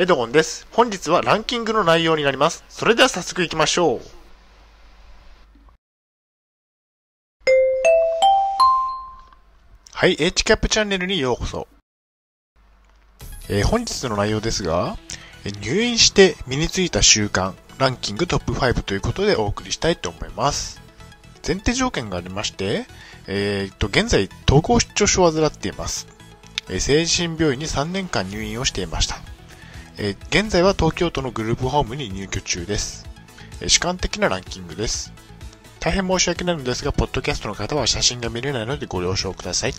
エドゴンです。本日はランキングの内容になります。それでは早速行きましょう。はい、H キャップチャンネルにようこそ。えー本日の内容ですが、入院して身についた習慣、ランキングトップ5ということでお送りしたいと思います。前提条件がありまして、えー、と、現在、統合失調症を患っています。精神病院に3年間入院をしていました。えー現在は東京都のグループホームに入居中です。えー主観的なランキングです。大変申し訳ないのですが、ポッドキャストの方は写真が見れないのでご了承ください。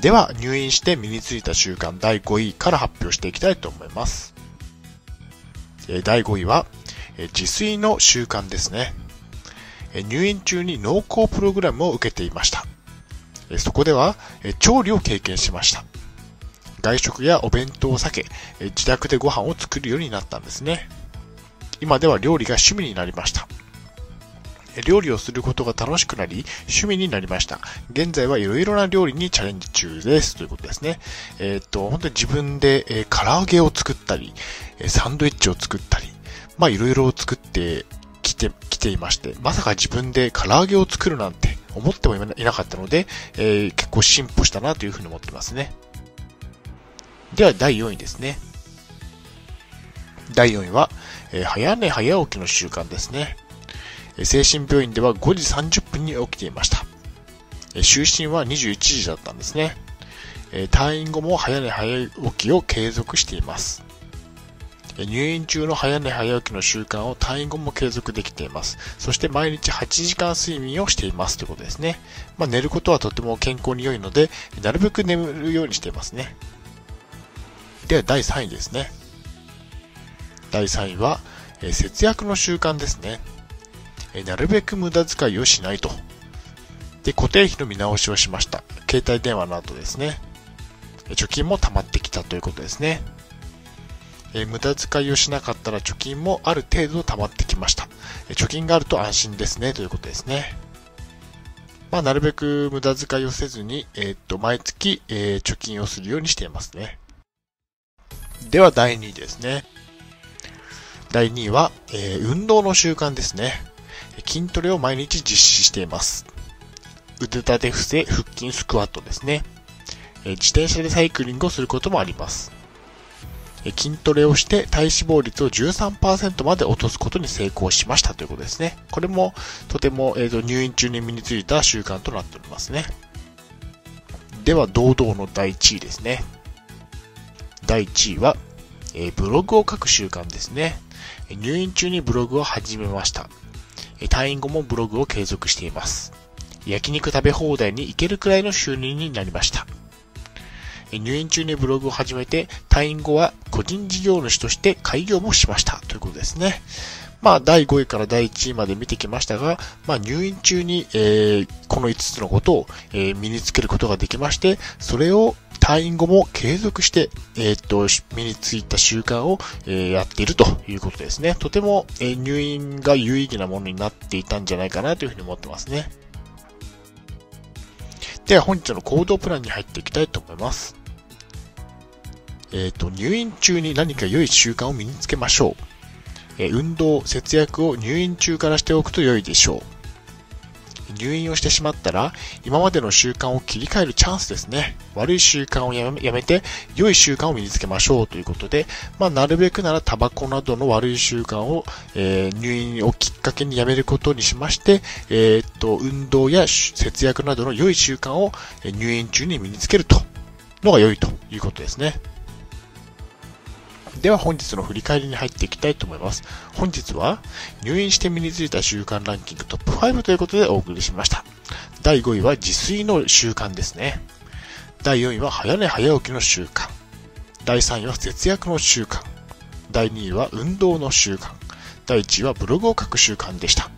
では、入院して身についた習慣第5位から発表していきたいと思います。第5位は、自炊の習慣ですね。入院中に濃厚プログラムを受けていました。そこでは、調理を経験しました。外食やお弁当を避け、自宅でご飯を作るようになったんですね。今では料理が趣味になりました。料理をすることが楽しくなり、趣味になりました。現在はいろいろな料理にチャレンジ中です。ということですね。えーっと、本当に自分で、えー唐揚げを作ったり、サンドイッチを作ったり、まあいろいろ作ってきて、きていまして、まさか自分で唐揚げを作るなんて思ってもいなかったので、えー結構進歩したなというふうに思ってますね。では第4位ですね。第4位は、えー早寝早起きの習慣ですね。えー精神病院では5時30分に起きていました。えー就寝は21時だったんですね。え退院後も早寝早起きを継続しています。え入院中の早寝早起きの習慣を退院後も継続できています。そして毎日8時間睡眠をしていますということですね。まあ、寝ることはとても健康に良いので、なるべく眠るようにしていますね。で第3位ですね。第3位は、え節約の習慣ですね。えなるべく無駄遣いをしないと。で、固定費の見直しをしました。携帯電話の後ですね。貯金も溜まってきたということですね。え無駄遣いをしなかったら貯金もある程度溜まってきました。え貯金があると安心ですね、ということですね。まあ、なるべく無駄遣いをせずに、えーっと、毎月、えー貯金をするようにしていますね。では、第2位ですね。第2位は、えー運動の習慣ですね。筋トレを毎日実施しています。腕立て伏せ、腹筋、スクワットですね。えー自転車でサイクリングをすることもあります。えー筋トレをして体脂肪率を13%まで落とすことに成功しましたということですね。これもとても、えーと入院中に身についた習慣となっておりますね。では、堂々の第1位ですね。第1位は、えブログを書く習慣ですね。入院中にブログを始めました。退院後もブログを継続しています。焼肉食べ放題に行けるくらいの収入になりました。入院中にブログを始めて、退院後は個人事業主として開業もしました。ということですね。まあ、第5位から第1位まで見てきましたが、まあ、入院中に、えーこの5つのことを、えー身につけることができまして、それを退院後も継続して、えーっと、身についた習慣を、えーやっているということですね。とても、えー入院が有意義なものになっていたんじゃないかなというふうに思ってますね。では本日の行動プランに入っていきたいと思います。えーっと、入院中に何か良い習慣を身につけましょう。えー運動、節約を入院中からしておくと良いでしょう。入院をしてしまったら、今までの習慣を切り替えるチャンスですね。悪い習慣をやめて、良い習慣を身につけましょうということで、まあ、なるべくならタバコなどの悪い習慣を、えー入院をきっかけにやめることにしまして、えーっと、運動や節約などの良い習慣を入院中に身につけると、のが良いということですね。では本日の振り返りに入っていきたいと思います。本日は入院して身についた習慣ランキングトップ5ということでお送りしました。第5位は自炊の習慣ですね。第4位は早寝早起きの習慣。第3位は節約の習慣。第2位は運動の習慣。第1位はブログを書く習慣でした。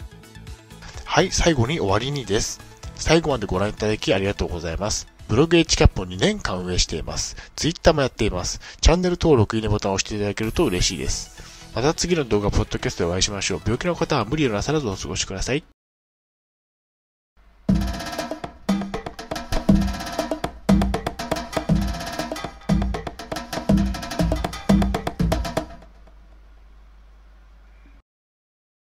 はい、最後に終わりにです。最後までご覧いただきありがとうございます。ブログ H キャップを2年間運営しています。Twitter もやっています。チャンネル登録、いいねボタンを押していただけると嬉しいです。また次の動画、ポッドキャストでお会いしましょう。病気の方は無理をなさらずお過ごしください。